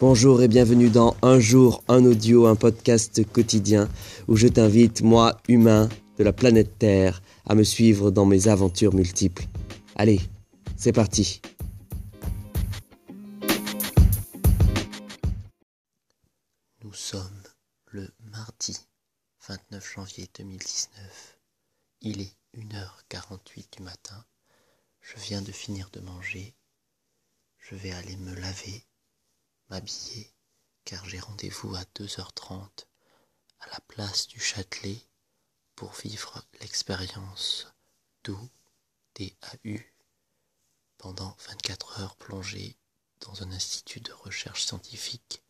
Bonjour et bienvenue dans Un jour, un audio, un podcast quotidien où je t'invite, moi, humain de la planète Terre, à me suivre dans mes aventures multiples. Allez, c'est parti. Nous sommes le mardi 29 janvier 2019. Il est 1h48 du matin. Je viens de finir de manger. Je vais aller me laver, m'habiller, car j'ai rendez-vous à 2h30 à la place du Châtelet pour vivre l'expérience d'OU, DAU, pendant 24 heures plongée dans un institut de recherche scientifique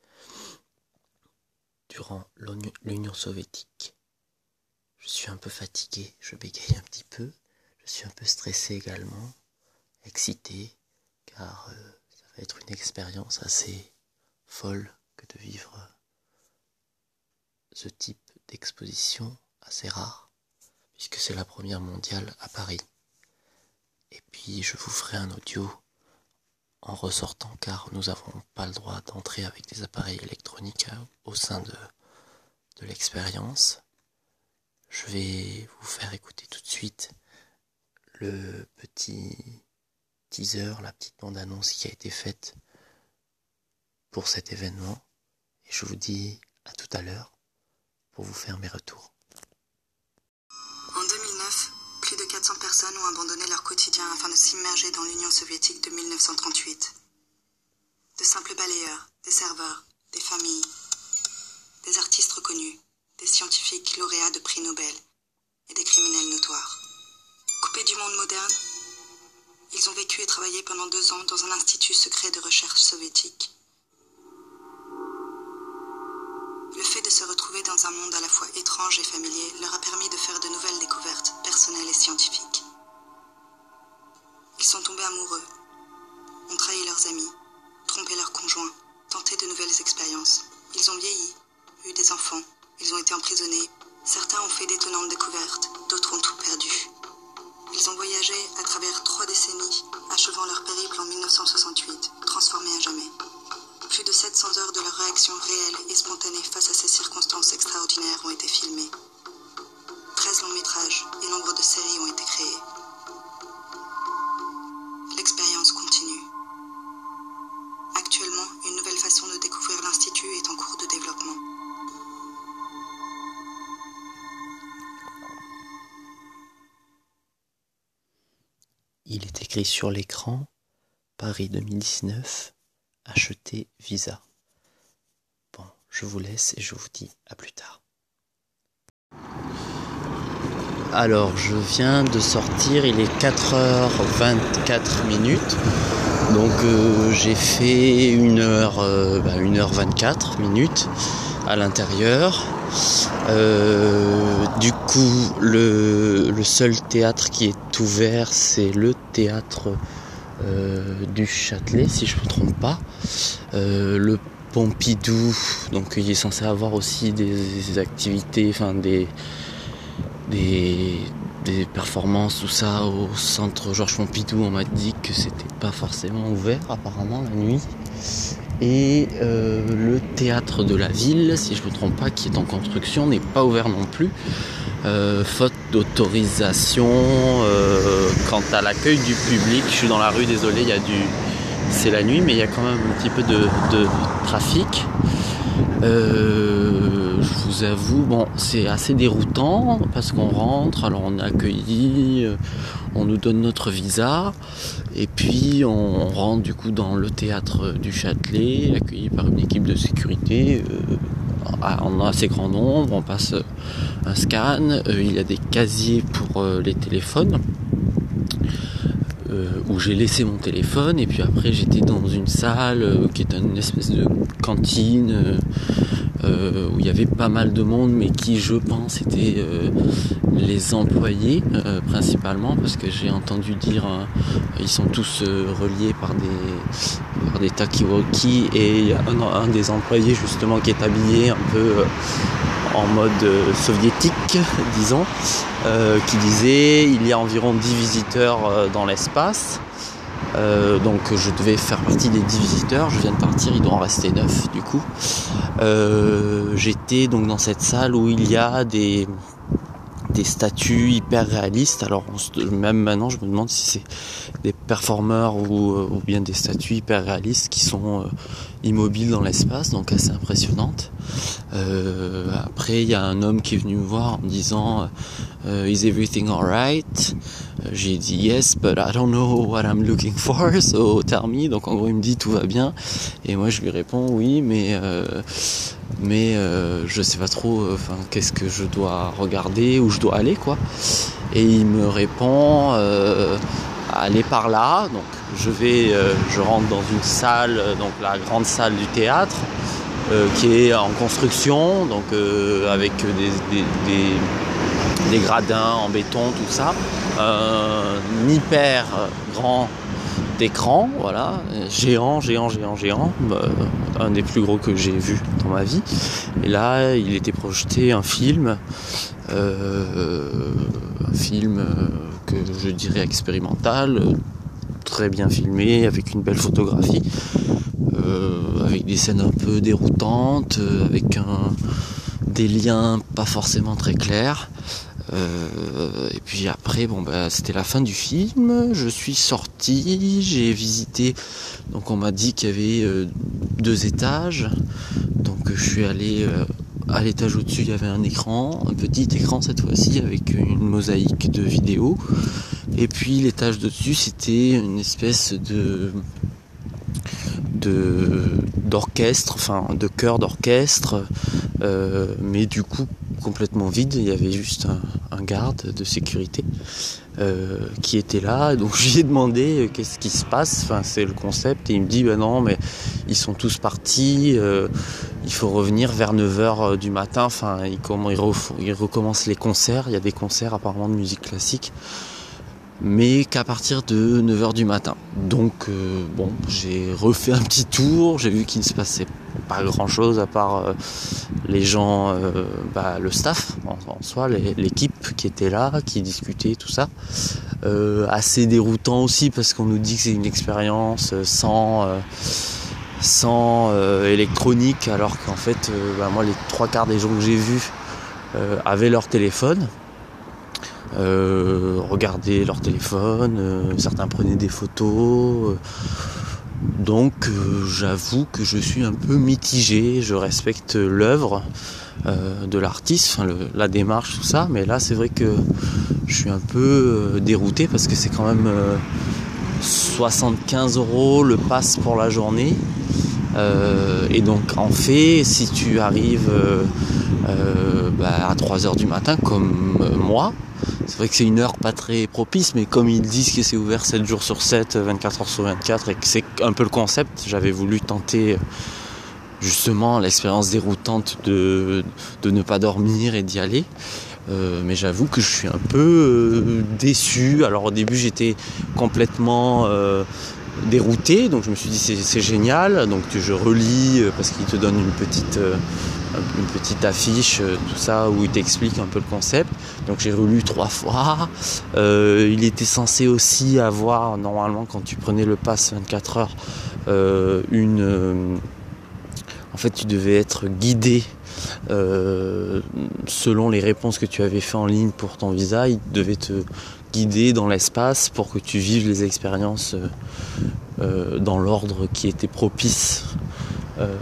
durant l'Union soviétique. Je suis un peu fatigué, je bégaye un petit peu, je suis un peu stressé également, excité, car euh, ça va être une expérience assez folle que de vivre ce type d'exposition assez rare, puisque c'est la première mondiale à Paris. Et puis je vous ferai un audio en ressortant car nous n'avons pas le droit d'entrer avec des appareils électroniques au sein de, de l'expérience. Je vais vous faire écouter tout de suite le petit teaser, la petite bande-annonce qui a été faite pour cet événement. Et je vous dis à tout à l'heure pour vous faire mes retours. En 2009, plus de 400 personnes ont abandonné leur quotidien afin de s'immerger dans l'Union soviétique de 1938. De simples balayeurs, des serveurs, des familles, des artistes reconnus, des scientifiques lauréats de prix Nobel et des criminels notoires. Coupés du monde moderne, ils ont vécu et travaillé pendant deux ans dans un institut secret de recherche soviétique. Le fait de se retrouver dans un monde à la fois étrange et familier leur a permis de faire de nouvelles découvertes personnelles et scientifiques. Ils sont tombés amoureux, ont trahi leurs amis, trompé leurs conjoints, tenté de nouvelles expériences. Ils ont vieilli, eu des enfants, ils ont été emprisonnés. Certains ont fait d'étonnantes découvertes, d'autres ont tout perdu. Ils ont voyagé à travers trois décennies, achevant leur périple en 1968, transformés à jamais. Plus de 700 heures de leur réaction réelle et spontanée face à ces circonstances extraordinaires ont été filmées. 13 longs métrages et nombre de séries ont été créées. L'expérience continue. Actuellement, une nouvelle façon de découvrir l'Institut est en cours de développement. Il est écrit sur l'écran Paris 2019, acheter Visa. Bon, je vous laisse et je vous dis à plus tard. Alors, je viens de sortir, il est 4h24 minutes. Donc, euh, j'ai fait 1h, euh, bah, 1h24 minutes à l'intérieur. Euh, du coup, le, le, seul théâtre qui est ouvert, c'est le théâtre du Châtelet, si je ne me trompe pas. Euh, le Pompidou, donc il est censé avoir aussi des, activités, enfin des, des, performances, tout ça au centre Georges Pompidou. On m'a dit que c'était pas forcément ouvert apparemment la nuit. Et euh, le théâtre de la ville, si je ne me trompe pas, qui est en construction, n'est pas ouvert non plus. Euh, d'autorisation euh, quant à l'accueil du public. Je suis dans la rue, désolé, il y a du. C'est la nuit, mais il y a quand même un petit peu de, de trafic. Euh, je vous avoue, bon, c'est assez déroutant parce qu'on rentre, alors on est accueilli, on nous donne notre visa, et puis on rentre du coup dans le théâtre du Châtelet, accueilli par une équipe de sécurité. en assez grand nombre, on passe scan, il y a des casiers pour les téléphones. Euh, où j'ai laissé mon téléphone et puis après j'étais dans une salle euh, qui est une espèce de cantine euh, où il y avait pas mal de monde mais qui je pense étaient les employés principalement parce que j'ai entendu dire ils sont tous reliés par des par des et il y a un, des employés justement qui est habillé un peu en mode soviétique disons euh, qui disait il y a environ 10 visiteurs euh, dans l'espace donc je devais faire partie des 10 visiteurs, je viens de partir, il doit en rester 9 du coup. J'étais donc dans cette salle où il y a des, des statues hyper réalistes. Alors même maintenant, je me demande si c'est des performeurs ou, euh, bien des statues hyper réalistes qui sont euh, immobiles dans l'espace, donc assez impressionnantes. Euh, après, il y a un homme qui est venu me voir en me disant Is everything alright J'ai dit Yes, but I don't know what I'm looking for, so tell me. Donc en gros, il me dit Tout va bien. Et moi, je lui réponds Oui, mais mais euh, je sais pas trop enfin qu'est-ce que je dois regarder où je dois aller quoi. Et il me répond euh, aller par là. Donc je vais euh, je rentre dans une salle donc la grande salle du théâtre qui est en construction donc avec des, gradins en béton tout ça. Hyper grand d'écran, voilà, géant, géant, géant, géant, euh, un des plus gros que j'ai vu dans ma vie. Et là, il était projeté un film, euh, un film euh, que je dirais expérimental, très bien filmé, avec une belle photographie, avec des scènes un peu déroutantes, avec des liens pas forcément très clairs. Euh, et puis après, bon bah c'était la fin du film. Je suis sorti, j'ai visité. Donc on m'a dit qu'il y avait euh, deux étages. Donc je suis allé euh, à l'étage au-dessus. Il y avait un écran, un petit écran cette fois-ci avec une mosaïque de vidéos. Et puis l'étage de-dessus, c'était une espèce de d'orchestre, enfin de chœur d'orchestre, mais du coup complètement vide. Il y avait juste un, garde de sécurité euh, qui était là. Donc je lui ai demandé euh, qu'est-ce qui se passe? Enfin, c'est le concept. Et il me dit, ben non, mais ils sont tous partis. Euh, il faut revenir vers 9h du matin. Enfin, il, comment, il, recommence les concerts. Il y a des concerts apparemment de musique classique mais qu'à partir de 9h du matin. Donc bon, j'ai refait un petit tour, j'ai vu qu'il ne se passait pas grand chose à part euh, les gens, euh, bah, le staff en, soi, l'équipe qui était là, qui discutait, tout ça. Euh, assez déroutant aussi parce qu'on nous dit que c'est une expérience sans sans électronique alors qu'en fait bah, moi les trois quarts des gens que j'ai vus avaient leur téléphone regardaient leur téléphone certains prenaient des photos donc euh, j'avoue que je suis un peu mitigé, je respecte l'œuvre euh, de l'artiste, la démarche, tout ça, mais là c'est vrai que je suis un peu euh, dérouté parce que c'est quand même 75 euros le pass pour la journée. Et donc en fait, si tu arrives bah, à 3h du matin comme moi, c'est vrai que c'est une heure pas très propice, mais comme ils disent que c'est ouvert 7 jours sur 7, 24 heures sur 24, et que c'est un peu le concept, j'avais voulu tenter justement l'expérience déroutante de, ne pas dormir et d'y aller. Euh, mais j'avoue que je suis un peu euh, déçu. Alors au début j'étais complètement euh, dérouté, donc je me suis dit c'est génial. Donc je relis parce qu'il te donne une petite petite affiche, euh, tout ça, où il t'explique un peu le concept. Donc j'ai relu trois fois. Euh, il était censé aussi avoir, normalement, quand tu prenais le pass 24 heures, euh, une. en fait, tu devais être guidé selon les réponses que tu avais fait en ligne pour ton visa. Il devait te dans l'espace pour que tu vives les expériences dans l'ordre qui était propice euh,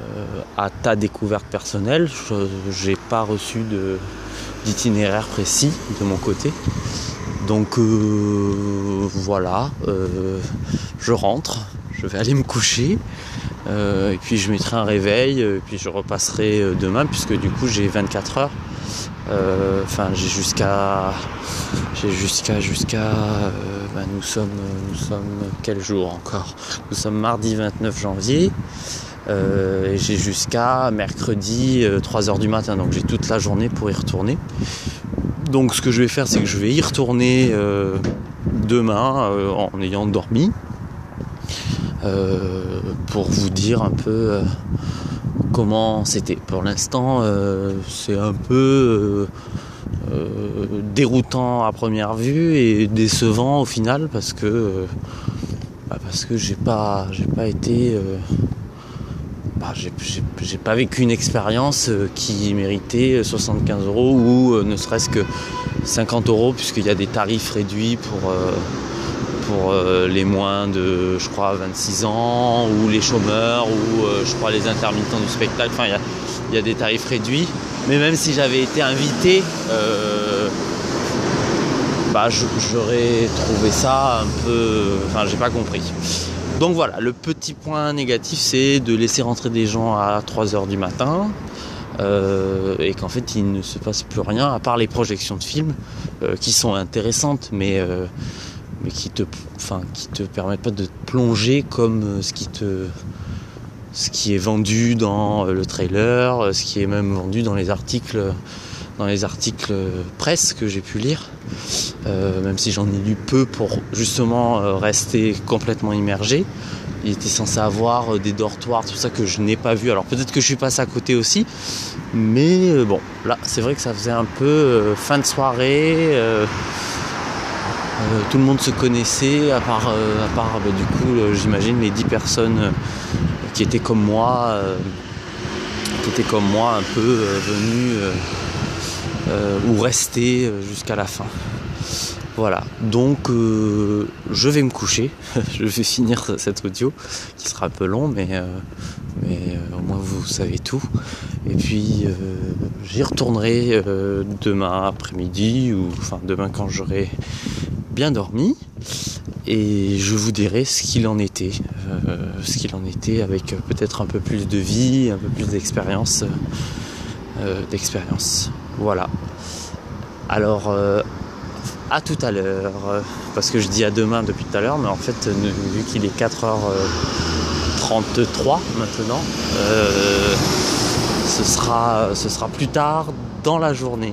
à ta découverte personnelle. Je n'ai pas reçu d'itinéraire précis de mon côté. Donc euh, voilà, euh, je rentre, je vais aller me coucher. et puis je mettrai un réveil, et puis je repasserai demain, puisque du coup j'ai 24 heures. Enfin, j'ai jusqu'à, j'ai jusqu'à, jusqu'à, ben, nous sommes, quel jour encore? Nous sommes mardi 29 janvier. Euh, et j'ai jusqu'à mercredi 3h euh, du matin, donc j'ai toute la journée pour y retourner. Donc ce que je vais faire, c'est que je vais y retourner euh, demain en ayant dormi. pour vous dire un peu comment c'était. Pour l'instant, c'est un peu déroutant à première vue et décevant au final parce que bah, parce j'ai pas, j'ai pas été, bah, j'ai pas vécu une expérience qui méritait 75 euros ou ne serait-ce que 50 euros puisqu'il y a des tarifs réduits pour pour euh, les moins de, je crois, 26 ans, ou les chômeurs, ou euh, je crois les intermittents du spectacle. Enfin, il y a, des tarifs réduits. Mais même si j'avais été invité, euh, bah, j'aurais trouvé ça un peu. Enfin, j'ai pas compris. Donc voilà, le petit point négatif, c'est de laisser rentrer des gens à 3h du matin. et qu'en fait il ne se passe plus rien à part les projections de films qui sont intéressantes mais mais qui te, enfin, qui te permettent pas de plonger comme euh, ce qui te, ce qui est vendu dans euh, le trailer, euh, ce qui est même vendu dans les articles, dans les articles presse que j'ai pu lire, même si j'en ai lu peu pour justement rester complètement immergé. Il était censé avoir des dortoirs, tout ça que je n'ai pas vu. Alors peut-être que je suis passé à côté aussi, mais bon, là c'est vrai que ça faisait un peu fin de soirée. Tout le monde se connaissait, à part, euh, bah, du coup, euh, j'imagine, les 10 personnes qui étaient comme moi, qui étaient comme moi un peu venues ou restées jusqu'à la fin. Voilà, donc je vais me coucher, je vais finir cette audio qui sera un peu long, mais, mais au moins vous savez tout. Et puis j'y retournerai demain après-midi, ou enfin demain quand j'aurai bien dormi et je vous dirai ce qu'il en était, euh, ce qu'il en était avec peut-être un peu plus de vie, un peu plus d'expérience, euh, d'expérience. Voilà. Alors euh, à tout à l'heure, parce que je dis à demain depuis tout à l'heure, mais en fait vu qu'il est 4h33 maintenant, ce sera, ce sera plus tard dans la journée.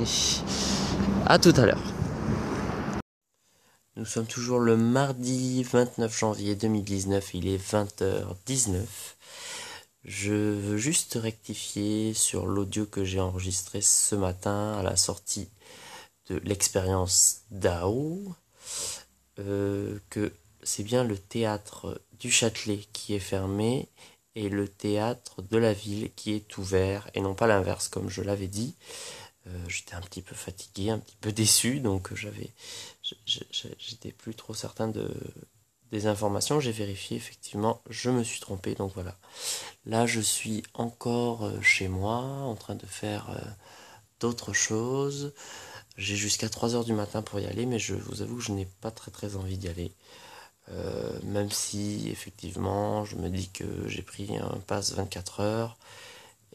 À tout à l'heure. Nous sommes toujours le mardi 29 janvier 2019, il est 20h19. Je veux juste rectifier sur l'audio que j'ai enregistré ce matin à la sortie de l'expérience DAO, euh, que c'est bien le théâtre du Châtelet qui est fermé et le théâtre de la ville qui est ouvert et non pas l'inverse comme je l'avais dit. Euh, j'étais un petit peu fatigué, un petit peu déçu, donc j'avais, j'étais plus trop certain de, des informations. J'ai vérifié, effectivement, je me suis trompé, donc voilà. Là, je suis encore euh, chez moi, en train de faire euh, d'autres choses. J'ai jusqu'à 3h du matin pour y aller, mais je vous avoue que je n'ai pas très très envie d'y aller. même si effectivement je me dis que j'ai pris un pass 24 heures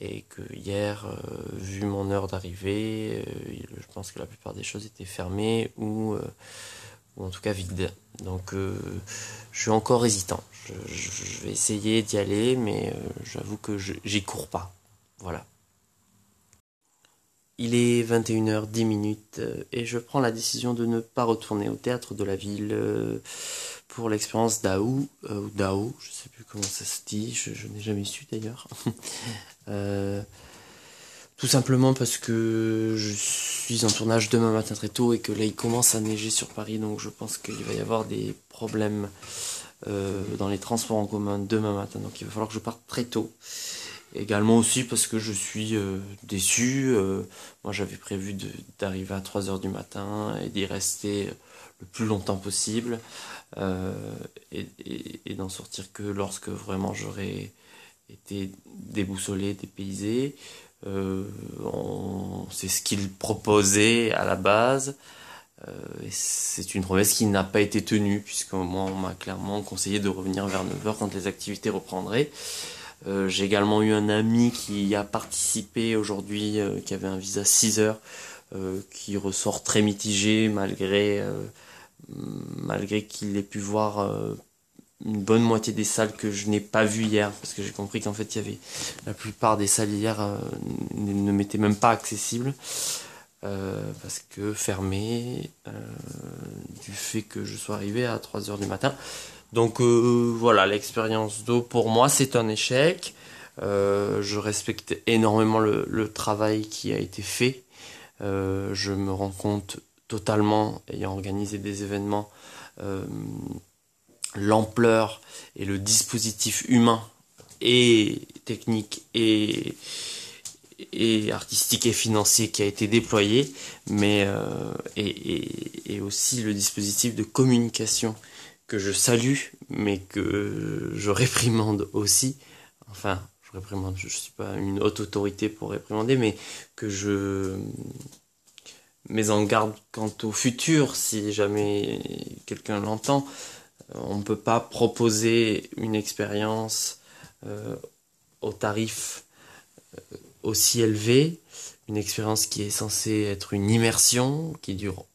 et que hier, euh, vu mon heure d'arrivée, euh, je pense que la plupart des choses étaient fermées ou, euh, ou en tout cas vides. Donc je suis encore hésitant. Je, vais essayer d'y aller, mais j'avoue que j'y cours pas. Voilà. Il est 21h10 et je prends la décision de ne pas retourner au théâtre de la ville pour l'expérience d'Aou, ou Dao, je sais plus comment ça se dit, je n'ai jamais su d'ailleurs. Euh, tout simplement parce que je suis en tournage demain matin très tôt et que là il commence à neiger sur Paris, donc je pense qu'il va y avoir des problèmes euh, dans les transports en commun demain matin, donc il va falloir que je parte très tôt. Également aussi parce que je suis euh, déçu. moi j'avais prévu d'arriver à 3h du matin et d'y rester le plus longtemps possible et d'en sortir que lorsque vraiment j'aurai était déboussolé, dépaysé. Euh, c'est ce qu'il proposait à la base. Euh, c'est une promesse qui n'a pas été tenue, puisque moi, on m'a clairement conseillé de revenir vers 9h quand les activités reprendraient. Euh, j'ai également eu un ami qui a participé aujourd'hui, euh, qui avait un visa 6 heures, euh, qui ressort très mitigé malgré, malgré qu'il ait pu voir une bonne moitié des salles que je n'ai pas vues hier. Parce que j'ai compris qu'en fait il y avait la plupart des salles hier ne m'étaient même pas accessibles. Parce que fermées du fait que je sois arrivé à 3 heures du matin donc voilà l'expérience d'eau pour moi c'est un échec. Je respecte énormément le, travail qui a été fait. Je me rends compte totalement ayant organisé des événements l'ampleur et le dispositif humain et technique et, artistique et financier qui a été déployé, mais euh, et, aussi le dispositif de communication que je salue, mais que je réprimande aussi. Enfin, je réprimande, je ne suis pas une haute autorité pour réprimander, mais que je mets en garde quant au futur, si jamais quelqu'un l'entend. On ne peut pas proposer une expérience euh, au tarif euh, aussi élevé, une expérience qui est censée être une immersion, qui dure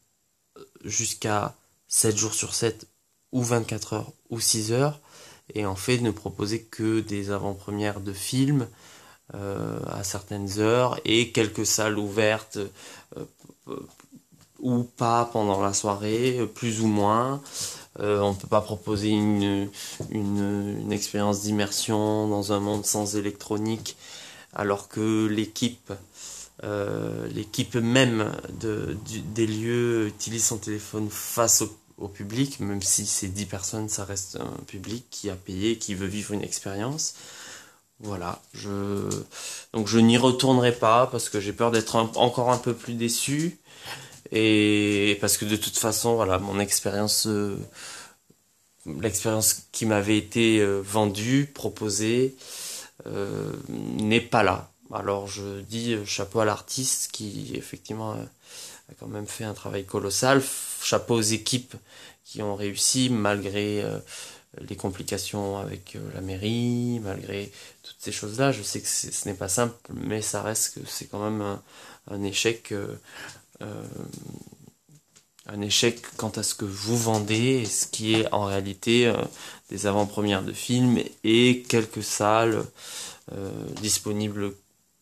jusqu'à 7 jours sur 7 ou 24 heures ou 6 heures, et en fait ne proposer que des avant-premières de films euh, à certaines heures et quelques salles ouvertes euh, ou pas pendant la soirée, plus ou moins. Euh, on ne peut pas proposer une, une, expérience d'immersion dans un monde sans électronique alors que l'équipe l'équipe même de, des lieux utilise son téléphone face au, public, même si c'est 10 personnes, ça reste un public qui a payé, qui veut vivre une expérience. Voilà, je donc je n'y retournerai pas parce que j'ai peur d'être encore un peu plus déçu et parce que de toute façon, voilà, mon expérience, euh, l'expérience qui m'avait été euh, vendue, proposée, euh, n'est pas là. Alors je dis chapeau à l'artiste qui effectivement a quand même fait un travail colossal, chapeau aux équipes qui ont réussi malgré euh, les complications avec euh, la mairie, malgré toutes ces choses-là. Je sais que ce n'est pas simple, mais ça reste que c'est quand même un, échec. un échec quant à ce que vous vendez ce qui est en réalité des avant-premières de films et quelques salles euh, disponibles,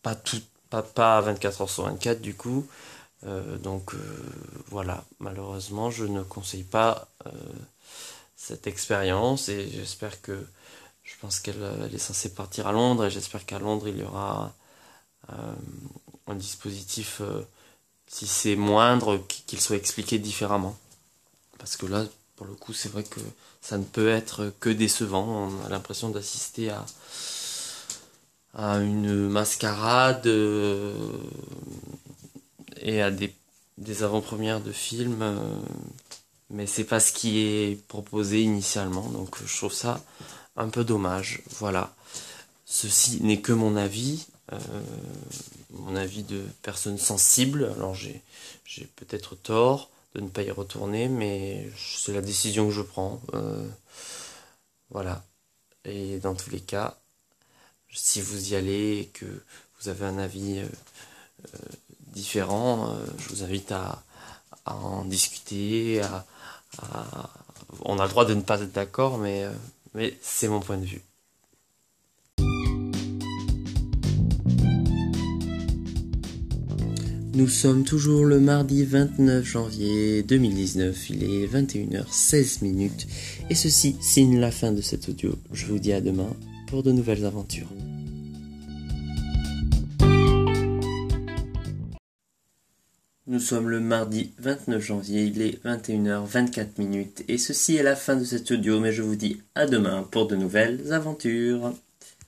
pas tout, pas, pas 24 heures sur 24 du coup. Euh, donc euh, voilà, malheureusement, je ne conseille pas cette expérience et j'espère que je pense qu'elle est censée partir à Londres et j'espère qu'à Londres il y aura un dispositif, si c'est moindre, qu'il soit expliqué différemment. Parce que là, pour le coup, c'est vrai que ça ne peut être que décevant. On a l'impression d'assister à, à une mascarade euh, et à des, des avant-premières de films. Euh, mais c'est pas ce qui est proposé initialement. Donc je trouve ça un peu dommage. Voilà. Ceci n'est que mon avis. Euh, mon avis de personne sensible. Alors j'ai, peut-être tort de ne pas y retourner, mais c'est la décision que je prends. Euh, voilà. Et dans tous les cas, si vous y allez et que vous avez un avis euh, euh, différent, je vous invite à, en discuter. on a le droit de ne pas être d'accord, mais, mais c'est mon point de vue. Nous sommes toujours le mardi 29 janvier 2019, il est 21h16 minutes et ceci signe la fin de cet audio. Je vous dis à demain pour de nouvelles aventures. Nous sommes le mardi 29 janvier, il est 21h24 minutes et ceci est la fin de cet audio mais je vous dis à demain pour de nouvelles aventures.